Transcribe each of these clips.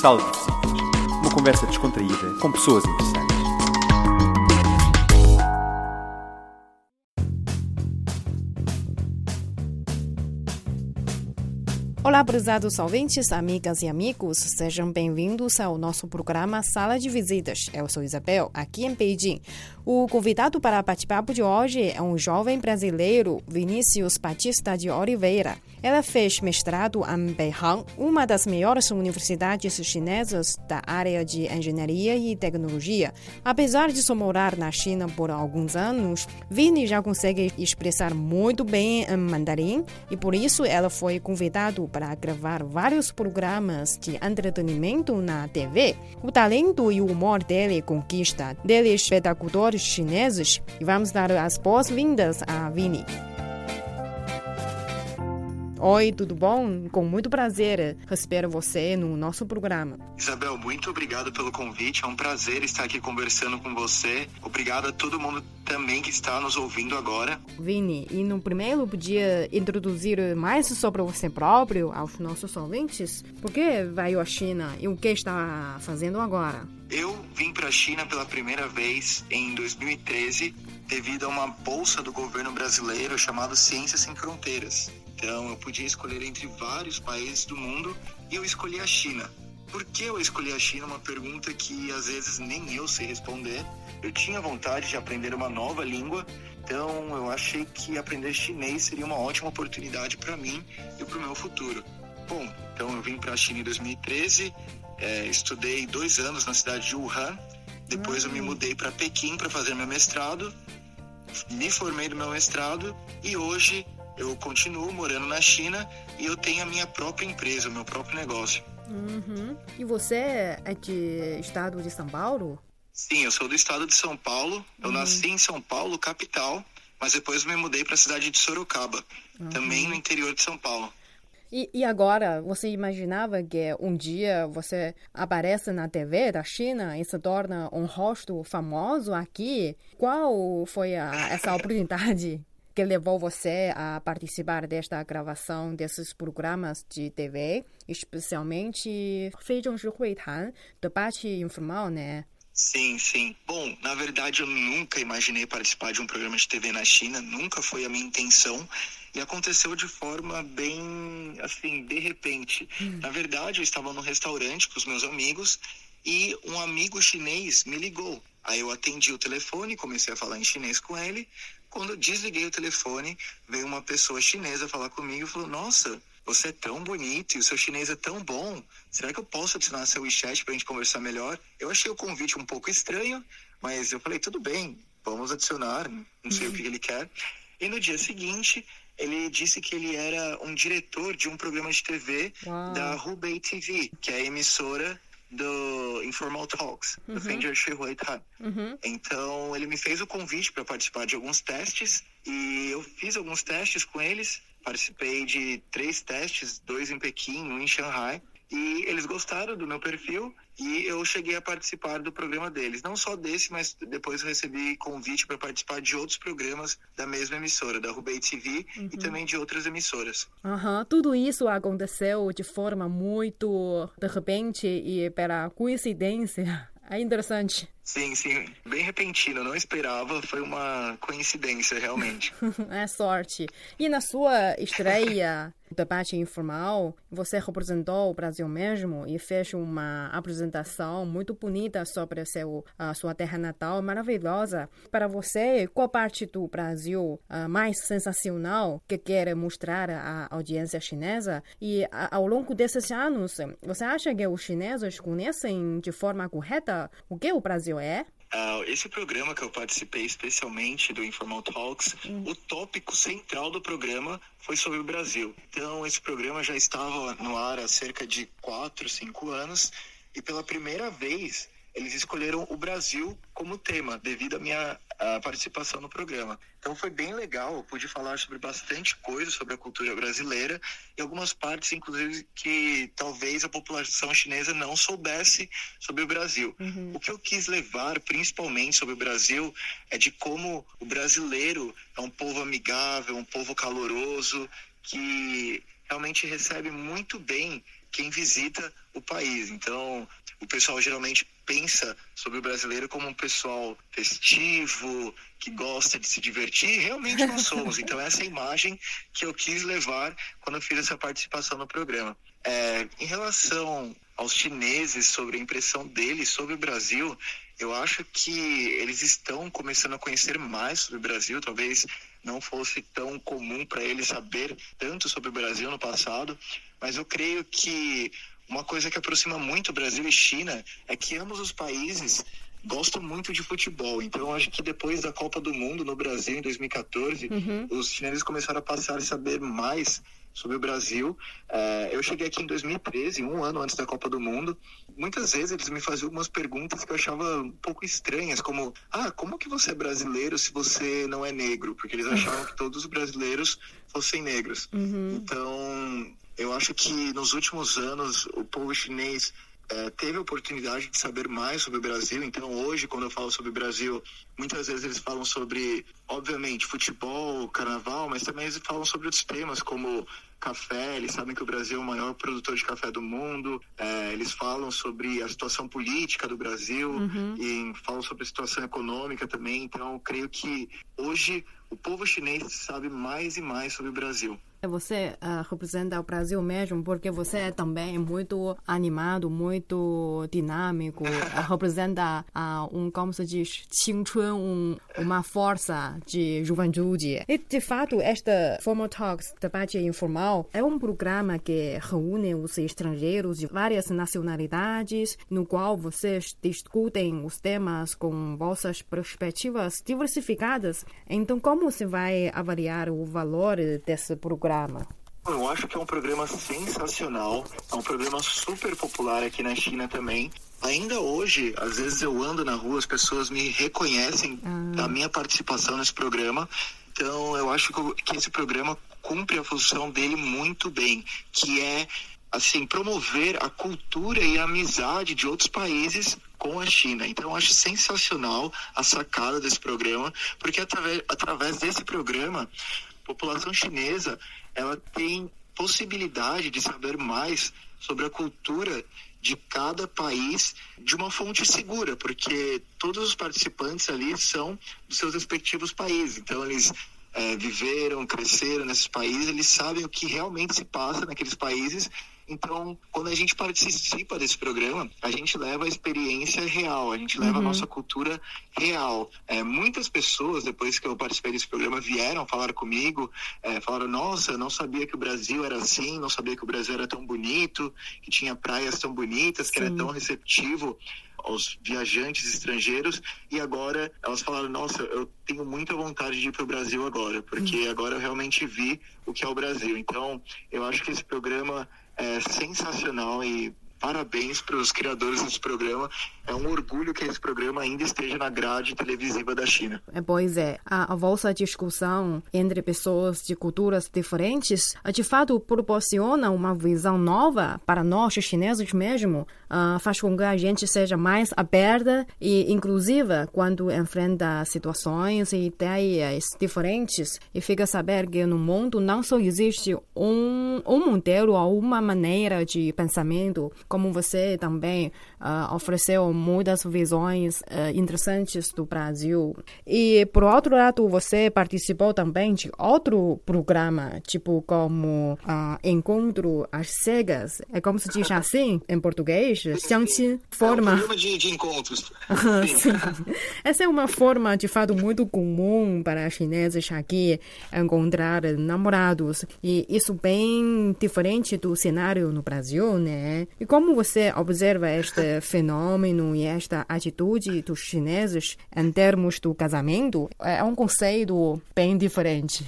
Sala de. Uma conversa descontraída com pessoas interessantes. Olá, prezados ouvintes, amigas e amigos, sejam bem-vindos ao nosso programa Sala de Visitas. Eu sou Isabel, aqui em Beijing. O convidado para bate-papo de hoje é um jovem brasileiro, Vinícius Batista de Oliveira. Ela fez mestrado em Beihang, uma das melhores universidades chinesas da área de engenharia e tecnologia. Apesar de só morar na China por alguns anos, Vini já consegue expressar muito bem em mandarim e por isso ela foi convidada para gravar vários programas de entretenimento na TV. O talento e o humor dele conquista deles espectadores chineses e vamos dar as boas-vindas a Vini. Oi, tudo bom? Com muito prazer recebo você no nosso programa. Isabel, muito obrigado pelo convite. É um prazer estar aqui conversando com você. Obrigado a todo mundo também que está nos ouvindo agora. Vini, e no primeiro podia introduzir mais sobre você próprio aos nossos ouvintes? Por que veio à China e o que está fazendo agora? Eu vim para a China pela primeira vez em 2013 devido a uma bolsa do governo brasileiro chamada Ciências Sem Fronteiras. Então eu podia escolher entre vários países do mundo e eu escolhi a China. Por que eu escolhi a China? Uma pergunta que às vezes nem eu sei responder. Eu tinha vontade de aprender uma nova língua, então eu achei que aprender chinês seria uma ótima oportunidade para mim e para o meu futuro. Bom, então eu vim para a China em 2013, é, estudei dois anos na cidade de Wuhan, depois eu me mudei para Pequim para fazer meu mestrado, me formei do meu mestrado e hoje eu continuo morando na China e eu tenho a minha própria empresa, o meu próprio negócio. Uhum. E você é de estado de São Paulo? Sim, eu sou do estado de São Paulo. Eu uhum. nasci em São Paulo, capital, mas depois me mudei para a cidade de Sorocaba, uhum. também no interior de São Paulo. E, e, agora, você imaginava que um dia você aparece na TV da China e se torna um rosto famoso aqui? Qual foi a, essa oportunidade que levou você a participar desta gravação desses programas de TV, especialmente Feijão Huitan, debate informal, né? Sim, sim. Bom, na verdade eu nunca imaginei participar de um programa de TV na China, nunca foi a minha intenção e aconteceu de forma bem, assim, de repente. Hum. Na verdade, eu estava no restaurante com os meus amigos e um amigo chinês me ligou. Aí eu atendi o telefone, comecei a falar em chinês com ele. Quando eu desliguei o telefone, veio uma pessoa chinesa falar comigo e falou: Nossa, você é tão bonito e o seu chinês é tão bom. Será que eu posso adicionar seu WeChat para a gente conversar melhor? Eu achei o convite um pouco estranho, mas eu falei: Tudo bem, vamos adicionar. Não sei o que ele quer. E no dia seguinte, ele disse que ele era um diretor de um programa de TV Uau. da Hubei TV, que é a emissora do Informal Talks, uhum. do Fender Shihuaitan. Uhum. Então, ele me fez o convite para participar de alguns testes e eu fiz alguns testes com eles. Participei de três testes, dois em Pequim, um em Shanghai. E eles gostaram do meu perfil e eu cheguei a participar do programa deles. Não só desse, mas depois eu recebi convite para participar de outros programas da mesma emissora, da Rubei TV uhum. e também de outras emissoras. Uhum. Tudo isso aconteceu de forma muito de repente e pela coincidência. É interessante. Sim, sim. Bem repentino, não esperava. Foi uma coincidência, realmente. é sorte. E na sua estreia debate informal, você representou o Brasil mesmo e fez uma apresentação muito bonita sobre seu, a sua terra natal, maravilhosa. Para você, qual parte do Brasil uh, mais sensacional que quer mostrar à audiência chinesa? E ao longo desses anos, você acha que os chineses conhecem de forma correta o que o Brasil é? Uh, esse programa que eu participei especialmente do Informal Talks, uhum. o tópico central do programa foi sobre o Brasil. Então, esse programa já estava no ar há cerca de 4, 5 anos e pela primeira vez eles escolheram o Brasil como tema, devido à minha à participação no programa. Então foi bem legal, eu pude falar sobre bastante coisa sobre a cultura brasileira e algumas partes, inclusive, que talvez a população chinesa não soubesse sobre o Brasil. Uhum. O que eu quis levar, principalmente sobre o Brasil, é de como o brasileiro é um povo amigável, um povo caloroso, que realmente recebe muito bem quem visita o país. Então, o pessoal geralmente pensa sobre o brasileiro como um pessoal festivo, que gosta de se divertir, realmente não somos. Então, essa é a imagem que eu quis levar quando eu fiz essa participação no programa. É, em relação aos chineses, sobre a impressão deles sobre o Brasil, eu acho que eles estão começando a conhecer mais sobre o Brasil, talvez não fosse tão comum para eles saber tanto sobre o Brasil no passado, mas eu creio que uma coisa que aproxima muito Brasil e China é que ambos os países gostam muito de futebol. Então, acho que depois da Copa do Mundo no Brasil, em 2014, uhum. os chineses começaram a passar a saber mais sobre o Brasil. É, eu cheguei aqui em 2013, um ano antes da Copa do Mundo. Muitas vezes eles me faziam algumas perguntas que eu achava um pouco estranhas, como: Ah, como que você é brasileiro se você não é negro? Porque eles achavam que todos os brasileiros fossem negros. Uhum. Então, eu acho que nos últimos anos o povo chinês é, teve a oportunidade de saber mais sobre o Brasil. Então, hoje, quando eu falo sobre o Brasil, muitas vezes eles falam sobre, obviamente, futebol, carnaval, mas também eles falam sobre outros temas, como café. Eles sabem que o Brasil é o maior produtor de café do mundo. É, eles falam sobre a situação política do Brasil uhum. e falam sobre a situação econômica também. Então, creio que hoje o povo chinês sabe mais e mais sobre o Brasil. Você uh, representa o Brasil mesmo, porque você é também muito animado, muito dinâmico, uh, representa uh, um, como se diz, um, uma força de juventude. E, de fato, esta Formal Talks, debate informal, é um programa que reúne os estrangeiros de várias nacionalidades, no qual vocês discutem os temas com vossas perspectivas diversificadas. Então, como se vai avaliar o valor desse programa? Programa? Eu acho que é um programa sensacional, é um programa super popular aqui na China também. Ainda hoje, às vezes eu ando na rua, as pessoas me reconhecem ah. da minha participação nesse programa. Então, eu acho que esse programa cumpre a função dele muito bem, que é assim promover a cultura e a amizade de outros países com a China. Então, eu acho sensacional a sacada desse programa, porque através, através desse programa população chinesa ela tem possibilidade de saber mais sobre a cultura de cada país de uma fonte segura, porque todos os participantes ali são dos seus respectivos países. Então, eles é, viveram, cresceram nesses países, eles sabem o que realmente se passa naqueles países então, quando a gente participa desse programa, a gente leva a experiência real, a gente leva uhum. a nossa cultura real. É, muitas pessoas, depois que eu participei desse programa, vieram falar comigo, é, falaram: Nossa, não sabia que o Brasil era assim, não sabia que o Brasil era tão bonito, que tinha praias tão bonitas, Sim. que era tão receptivo aos viajantes estrangeiros e agora elas falaram nossa eu tenho muita vontade de ir para o Brasil agora porque uhum. agora eu realmente vi o que é o Brasil então eu acho que esse programa é sensacional e parabéns para os criadores desse programa. É um orgulho que esse programa ainda esteja na grade televisiva da China. É, pois é, a, a vossa discussão entre pessoas de culturas diferentes, de fato, proporciona uma visão nova para nós chineses mesmo, uh, faz com que a gente seja mais aberta e inclusiva quando enfrenta situações e ideias diferentes e fica a saber que no mundo não só existe um, um modelo ou uma maneira de pensamento, como você também uh, ofereceu muitas visões uh, interessantes do Brasil. E, por outro lado, você participou também de outro programa, tipo como uh, Encontro às Cegas. É como se diz assim em português? Xiangqin. Forma... É um programa de, de encontros. Essa é uma forma, de fato, muito comum para chineses aqui encontrar namorados. E isso bem diferente do cenário no Brasil, né? E como você observa este fenômeno e esta atitude dos chineses em termos do casamento? É um conceito bem diferente.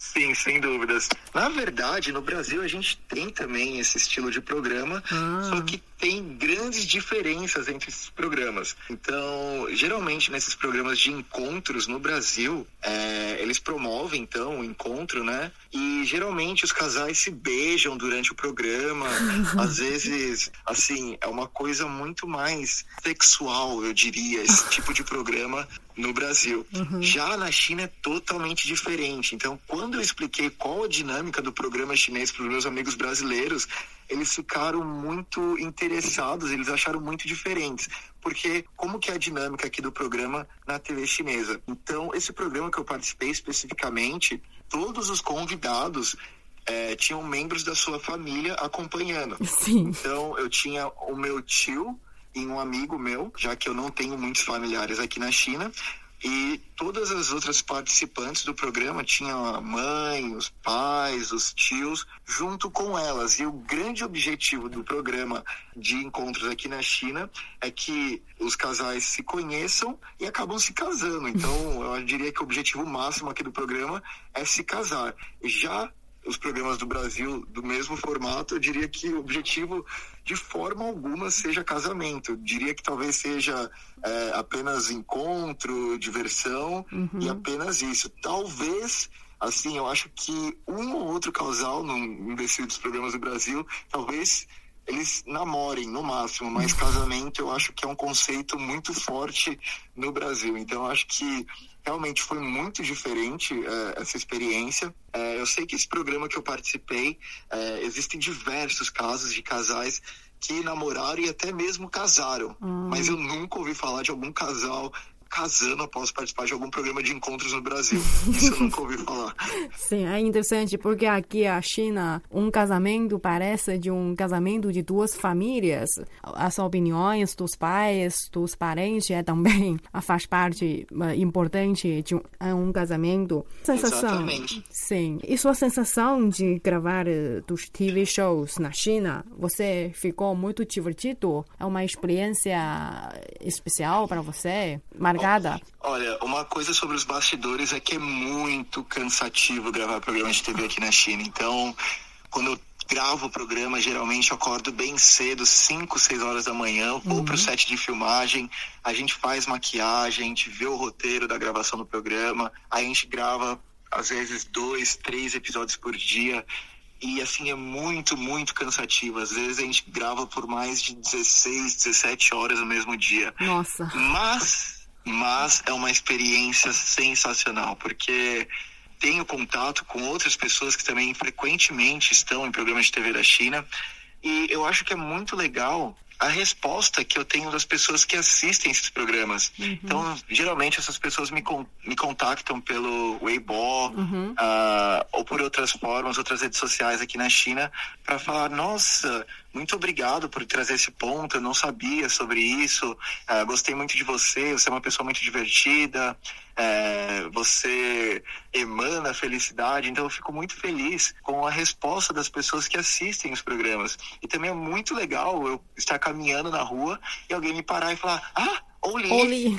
Sim, sem dúvidas. Na verdade, no Brasil a gente tem também esse estilo de programa, ah. só que tem grandes diferenças entre esses programas. Então, geralmente nesses programas de encontros no Brasil, é, eles promovem então o encontro, né? E geralmente os casais se beijam durante o programa. Às vezes, assim, é uma coisa muito mais sexual, eu diria, esse tipo de programa no Brasil. Uhum. Já na China é totalmente diferente. Então, quando eu expliquei qual a dinâmica do programa chinês para os meus amigos brasileiros, eles ficaram muito interessados, eles acharam muito diferentes. Porque como que é a dinâmica aqui do programa na TV chinesa? Então, esse programa que eu participei especificamente, todos os convidados é, tinham membros da sua família acompanhando. Sim. Então, eu tinha o meu tio e um amigo meu, já que eu não tenho muitos familiares aqui na China, e todas as outras participantes do programa tinham a mãe, os pais, os tios, junto com elas. E o grande objetivo do programa de encontros aqui na China é que os casais se conheçam e acabam se casando. Então, eu diria que o objetivo máximo aqui do programa é se casar. Já os programas do Brasil do mesmo formato, eu diria que o objetivo de forma alguma seja casamento. Eu diria que talvez seja é, apenas encontro, diversão uhum. e apenas isso. Talvez assim, eu acho que um ou outro casal num desses programas do Brasil, talvez eles namorem no máximo, mas casamento eu acho que é um conceito muito forte no Brasil. Então eu acho que realmente foi muito diferente uh, essa experiência. Uh, eu sei que esse programa que eu participei, uh, existem diversos casos de casais que namoraram e até mesmo casaram, hum. mas eu nunca ouvi falar de algum casal casando após participar de algum programa de encontros no Brasil. Isso eu nunca ouvi falar. Sim, é interessante porque aqui a China, um casamento parece de um casamento de duas famílias. As opiniões dos pais, dos parentes é também faz parte uh, importante de um, é um casamento. Sensação. Exatamente. Sim. E sua sensação de gravar uh, dos TV shows na China, você ficou muito divertido? É uma experiência especial para você? Mar Olha, uma coisa sobre os bastidores é que é muito cansativo gravar programa de TV aqui na China. Então, quando eu gravo o programa, geralmente eu acordo bem cedo, 5, 6 horas da manhã, vou uhum. pro set de filmagem, a gente faz maquiagem, a gente vê o roteiro da gravação do programa, a gente grava às vezes dois, três episódios por dia. E assim é muito, muito cansativo. Às vezes a gente grava por mais de 16, 17 horas no mesmo dia. Nossa. Mas mas é uma experiência sensacional, porque tenho contato com outras pessoas que também frequentemente estão em programas de TV da China, e eu acho que é muito legal a resposta que eu tenho das pessoas que assistem esses programas. Uhum. Então, geralmente essas pessoas me, con me contactam pelo Weibo uhum. uh, ou por outras formas, outras redes sociais aqui na China, para falar: nossa, muito obrigado por trazer esse ponto. Eu não sabia sobre isso. Uh, gostei muito de você. Você é uma pessoa muito divertida. Uh, você emana felicidade. Então, eu fico muito feliz com a resposta das pessoas que assistem os programas. E também é muito legal eu estar caminhando na rua e alguém me parar e falar: Ah, Oli, Oli.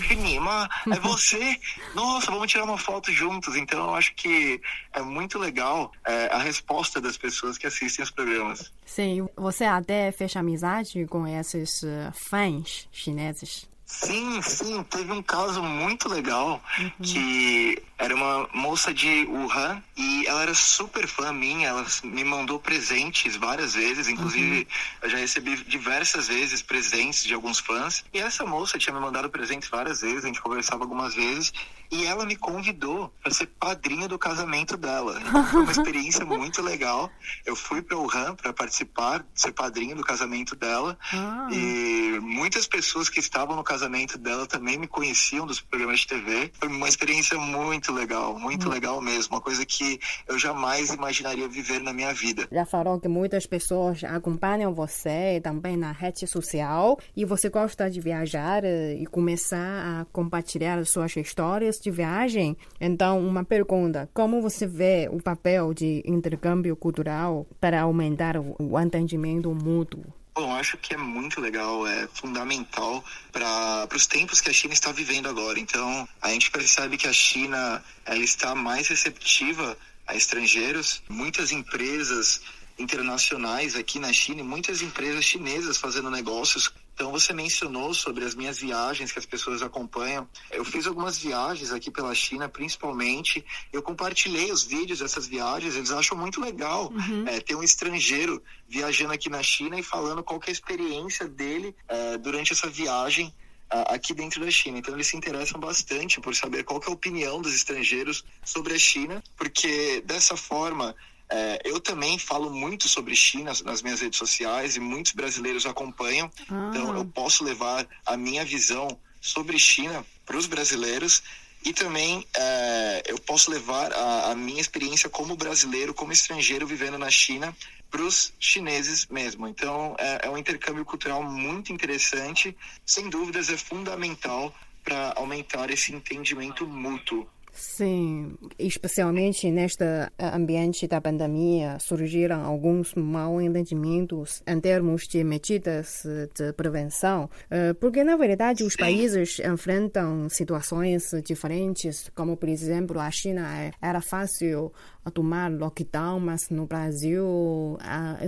É você? Nossa, vamos tirar uma foto juntos. Então, eu acho que é muito legal é, a resposta das pessoas que assistem os programas. Sim, você até fecha amizade com esses uh, fãs chineses? Sim, sim, teve um caso muito legal uhum. que era uma moça de Wuhan e ela era super fã minha, ela me mandou presentes várias vezes, inclusive uhum. eu já recebi diversas vezes presentes de alguns fãs. E essa moça tinha me mandado presentes várias vezes, a gente conversava algumas vezes e ela me convidou para ser padrinha do casamento dela. Então, foi uma experiência muito legal. Eu fui para Wuhan para participar, ser padrinho do casamento dela ah. e muitas pessoas que estavam no casamento dela também me conheciam dos programas de TV. Foi uma experiência muito muito legal, muito hum. legal mesmo. Uma coisa que eu jamais imaginaria viver na minha vida. Já falou que muitas pessoas acompanham você também na rede social e você gosta de viajar eh, e começar a compartilhar suas histórias de viagem. Então, uma pergunta: como você vê o papel de intercâmbio cultural para aumentar o entendimento mútuo? Bom, acho que é muito legal, é fundamental para os tempos que a China está vivendo agora. Então, a gente percebe que a China ela está mais receptiva a estrangeiros. Muitas empresas internacionais aqui na China e muitas empresas chinesas fazendo negócios então você mencionou sobre as minhas viagens que as pessoas acompanham. Eu fiz algumas viagens aqui pela China, principalmente. Eu compartilhei os vídeos dessas viagens. Eles acham muito legal uhum. é, ter um estrangeiro viajando aqui na China e falando qual é a experiência dele é, durante essa viagem aqui dentro da China. Então eles se interessam bastante por saber qual é a opinião dos estrangeiros sobre a China, porque dessa forma É, eu também falo muito sobre China nas minhas redes sociais e muitos brasileiros acompanham. Ah. Então, eu posso levar a minha visão sobre China para os brasileiros e também é, eu posso levar a, a, minha experiência como brasileiro, como estrangeiro vivendo na China para os chineses mesmo. Então é, é um intercâmbio cultural muito interessante, sem dúvidas é fundamental para aumentar esse entendimento mútuo Sim, especialmente neste ambiente da pandemia, surgiram alguns mal entendimentos em termos de medidas de prevenção, eh, porque na verdade os países enfrentam situações diferentes, como por exemplo a China é, era fácil tomar lockdown, mas no Brasil o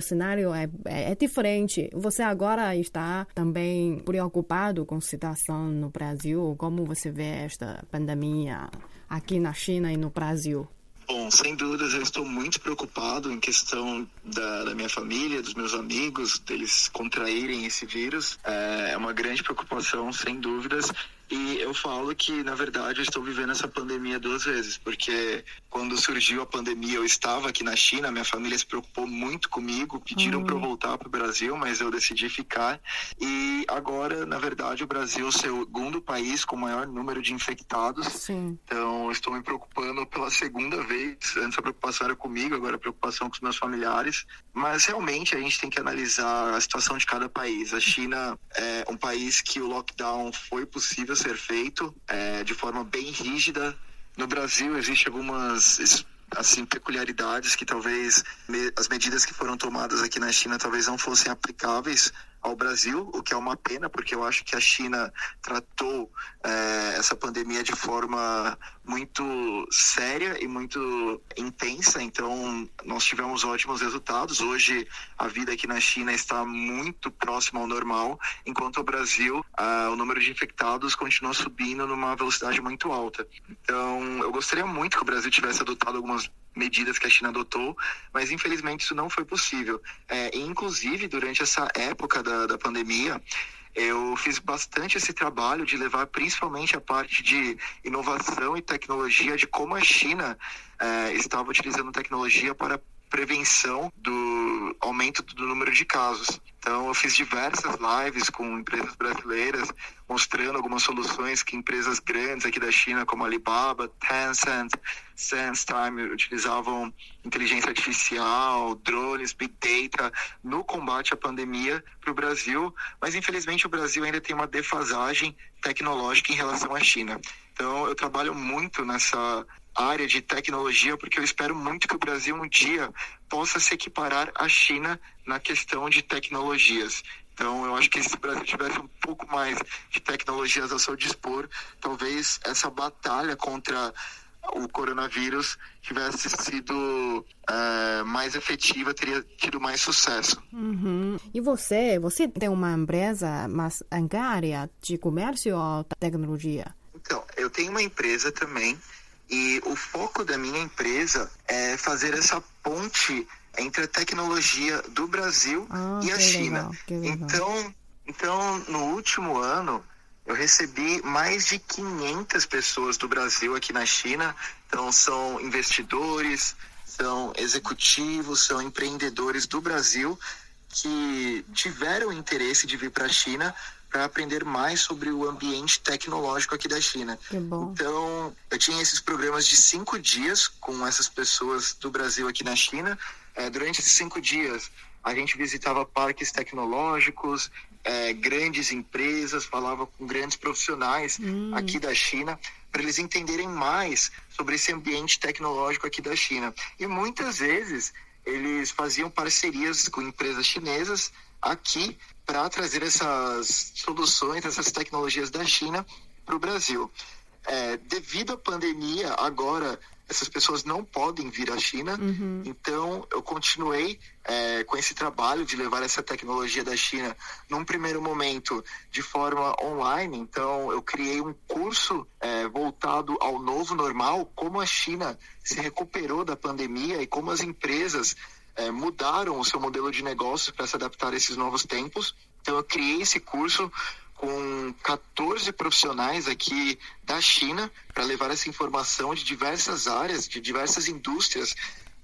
cenário é, é, é diferente. Você agora está também preocupado com a situação no Brasil? Como você vê esta pandemia? Aqui na China e no Brasil? Bom, sem dúvidas, eu estou muito preocupado em questão da, da, minha família, dos meus amigos, deles contraírem esse vírus. É, é uma grande preocupação, sem dúvidas. E eu falo que, na verdade, eu estou vivendo essa pandemia duas vezes, porque quando surgiu a pandemia, eu estava aqui na China, minha família se preocupou muito comigo, pediram uhum. para eu voltar para o Brasil, mas eu decidi ficar. E agora, na verdade, o Brasil é o segundo país com maior número de infectados. Sim. Então, estou me preocupando pela segunda vez. Antes a preocupação era comigo, agora a preocupação com os meus familiares. Mas realmente a gente tem que analisar a situação de cada país. A China é um país que o lockdown foi possível ser feito é, de forma bem rígida. No Brasil existem algumas assim peculiaridades que talvez me, as medidas que foram tomadas aqui na China talvez não fossem aplicáveis ao Brasil, o que é uma pena, porque eu acho que a China tratou é, essa pandemia de forma muito séria e muito intensa. Então, nós tivemos ótimos resultados. Hoje, a vida aqui na China está muito próxima ao normal, enquanto o Brasil, ah, o número de infectados continua subindo numa velocidade muito alta. Então, eu gostaria muito que o Brasil tivesse adotado algumas medidas que a China adotou, mas infelizmente isso não foi possível. É, inclusive, durante essa época da, da pandemia, eu fiz bastante esse trabalho de levar principalmente a parte de inovação e tecnologia, de como a China é, estava utilizando tecnologia para prevenção do aumento do número de casos. Então, eu fiz diversas lives com empresas brasileiras, mostrando algumas soluções que empresas grandes aqui da China, como Alibaba, Tencent, SenseTime, utilizavam inteligência artificial, drones, big data no combate à pandemia para o Brasil. Mas, infelizmente, o Brasil ainda tem uma defasagem tecnológica em relação à China. Então, eu trabalho muito nessa área de tecnologia, porque eu espero muito que o Brasil um dia possa se equiparar à China na questão de tecnologias. Então, eu acho que se o Brasil tivesse um pouco mais de tecnologias ao seu dispor, talvez essa batalha contra o coronavírus tivesse sido é, mais efetiva, teria tido mais sucesso. Uhum. E você, você tem uma empresa, mas em que área de comércio ou tecnologia? Então, eu tenho uma empresa também e o foco da minha empresa é fazer essa ponte entre a tecnologia do Brasil ah, e a China. Legal, então, então, no último ano, eu recebi mais de 500 pessoas do Brasil aqui na China. Então, são investidores, são executivos, são empreendedores do Brasil que tiveram interesse de vir para a China para aprender mais sobre o ambiente tecnológico aqui da China. Então, eu tinha esses programas de cinco dias com essas pessoas do Brasil aqui na China. É, durante esses cinco dias, a gente visitava parques tecnológicos, é, grandes empresas, falava com grandes profissionais hum. aqui da China, para eles entenderem mais sobre esse ambiente tecnológico aqui da China. E muitas vezes eles faziam parcerias com empresas chinesas aqui para trazer essas soluções, essas tecnologias da China para o Brasil. É, devido à pandemia, agora essas pessoas não podem vir à China, uhum. então eu continuei é, com esse trabalho de levar essa tecnologia da China num primeiro momento de forma online. Então eu criei um curso é, voltado ao novo normal, como a China se recuperou da pandemia e como as empresas é, mudaram o seu modelo de negócio para se adaptar a esses novos tempos. Então, eu criei esse curso com 14 profissionais aqui da China para levar essa informação de diversas áreas, de diversas indústrias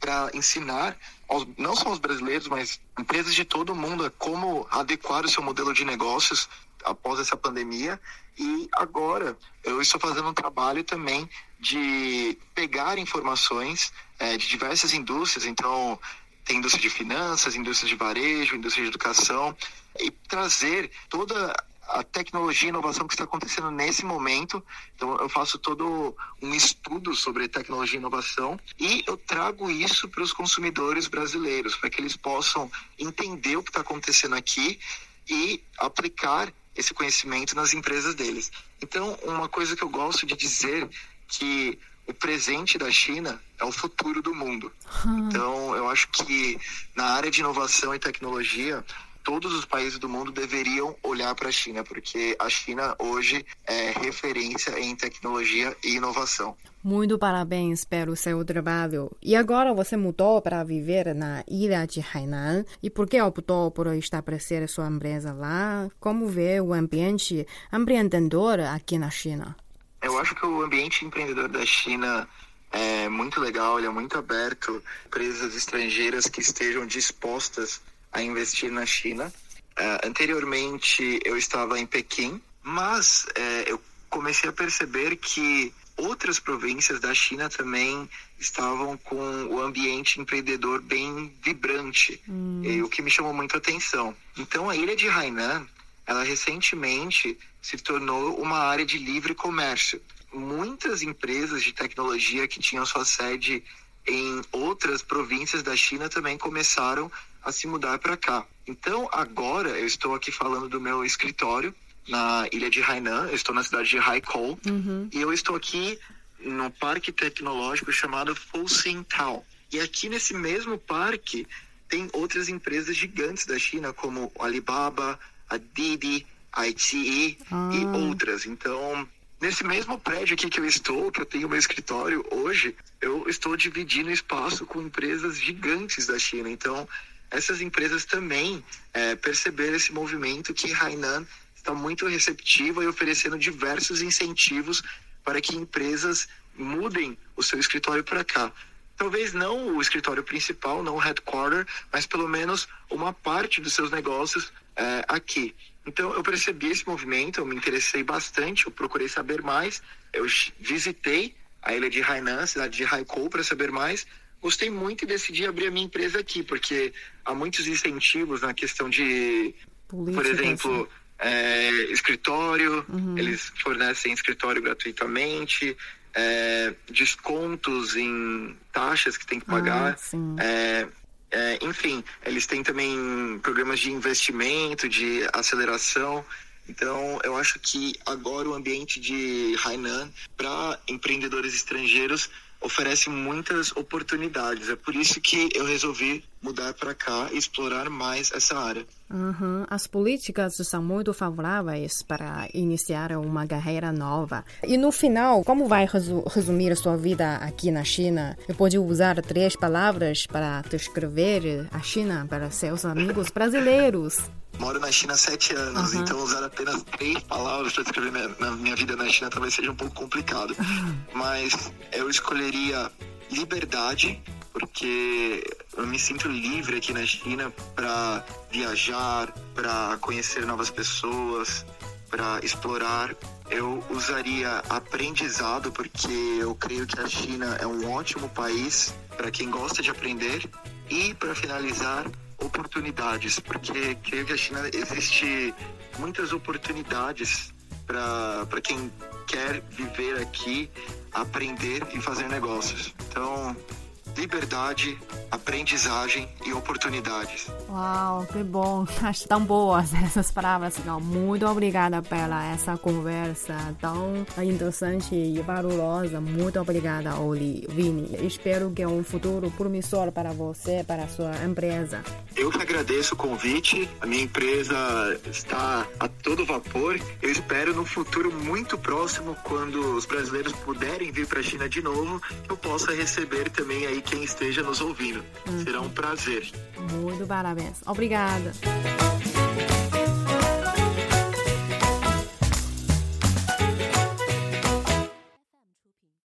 para ensinar aos, não só os brasileiros, mas empresas de todo o mundo como adequar o seu modelo de negócios após essa pandemia. E agora eu estou fazendo um trabalho também de pegar informações é, de diversas indústrias, então tem indústria de finanças, indústria de varejo, indústria de educação, e trazer toda a tecnologia e inovação que está acontecendo nesse momento. Então, eu faço todo um estudo sobre tecnologia e inovação e eu trago isso para os consumidores brasileiros, para que eles possam entender o que está acontecendo aqui e aplicar esse conhecimento nas empresas deles. Então, uma coisa que eu gosto de dizer que o presente da China é o futuro do mundo. Hum. Então, eu acho que na área de inovação e tecnologia, todos os países do mundo deveriam olhar para a China, porque a China hoje é referência em tecnologia e inovação. Muito parabéns pelo seu trabalho. E agora você mudou para viver na ilha de Hainan. E por que optou por estabelecer sua empresa lá? Como vê o ambiente empreendedor aqui na China? Eu acho que o ambiente empreendedor da China é muito legal, ele é muito aberto. Empresas estrangeiras que estejam dispostas a investir na China. Uh, anteriormente eu estava em Pequim, mas uh, eu comecei a perceber que outras províncias da China também estavam com o ambiente empreendedor bem vibrante, hum. e, o que me chamou muito a atenção. Então a ilha de Hainan, ela recentemente se tornou uma área de livre comércio. Muitas empresas de tecnologia que tinham sua sede em outras províncias da China também começaram a se mudar para cá. Então, agora eu estou aqui falando do meu escritório na ilha de Hainan, eu estou na cidade de Haikou, uhum. e eu estou aqui no parque tecnológico chamado Fuxing Town. E aqui nesse mesmo parque tem outras empresas gigantes da China, como Alibaba, a Didi, a ITE ah. e outras. Então, nesse mesmo prédio aqui que eu estou, que eu tenho meu escritório hoje, eu estou dividindo espaço com empresas gigantes da China. Então, essas empresas também é, perceberam esse movimento que Hainan está muito receptiva e oferecendo diversos incentivos para que empresas mudem o seu escritório para cá. Talvez não o escritório principal, não o headquarter, mas pelo menos uma parte dos seus negócios é, aqui. Então eu percebi esse movimento, eu me interessei bastante, eu procurei saber mais, eu visitei a ilha de Hainan, a cidade de Haikou, para saber mais, gostei muito e decidi abrir a minha empresa aqui, porque há muitos incentivos na questão de, Política, por exemplo, é, escritório, uhum. eles fornecem escritório gratuitamente, é, descontos em taxas que tem que pagar. Ah, é, é, enfim, eles têm também programas de investimento, de aceleração. Então, eu acho que agora o ambiente de Hainan para empreendedores estrangeiros oferece muitas oportunidades. É por isso que eu resolvi mudar para cá e explorar mais essa área. Uhum. As políticas são muito favoráveis para iniciar uma carreira nova. E no final, como vai resumir a sua vida aqui na China? Eu pode usar três palavras para descrever a China para seus amigos brasileiros. Moro na China há sete anos, uhum. então usar apenas três palavras para descrever minha, na minha vida na China talvez seja um pouco complicado. Mas eu escolheria liberdade, porque eu me sinto livre aqui na China para viajar, para conhecer novas pessoas, para explorar. Eu usaria aprendizado, porque eu creio que a China é um ótimo país para quem gosta de aprender. E para finalizar, oportunidades, porque creio que a China existe muitas oportunidades para quem quer viver aqui, aprender e fazer negócios. Então, liberdade, aprendizagem e oportunidades. Uau, que bom! Acho tão boas essas palavras. Não, muito obrigada pela essa conversa tão interessante e valorosa. Muito obrigada, Oli, Vini. Espero que é um futuro promissor para você, para a sua empresa. Eu que agradeço o convite. A minha empresa está a todo vapor. Eu espero no futuro muito próximo, quando os brasileiros puderem vir para a China de novo, eu possa receber também aí quem esteja nos ouvindo. Uhum. Será um prazer. Muito parabéns. Obrigada.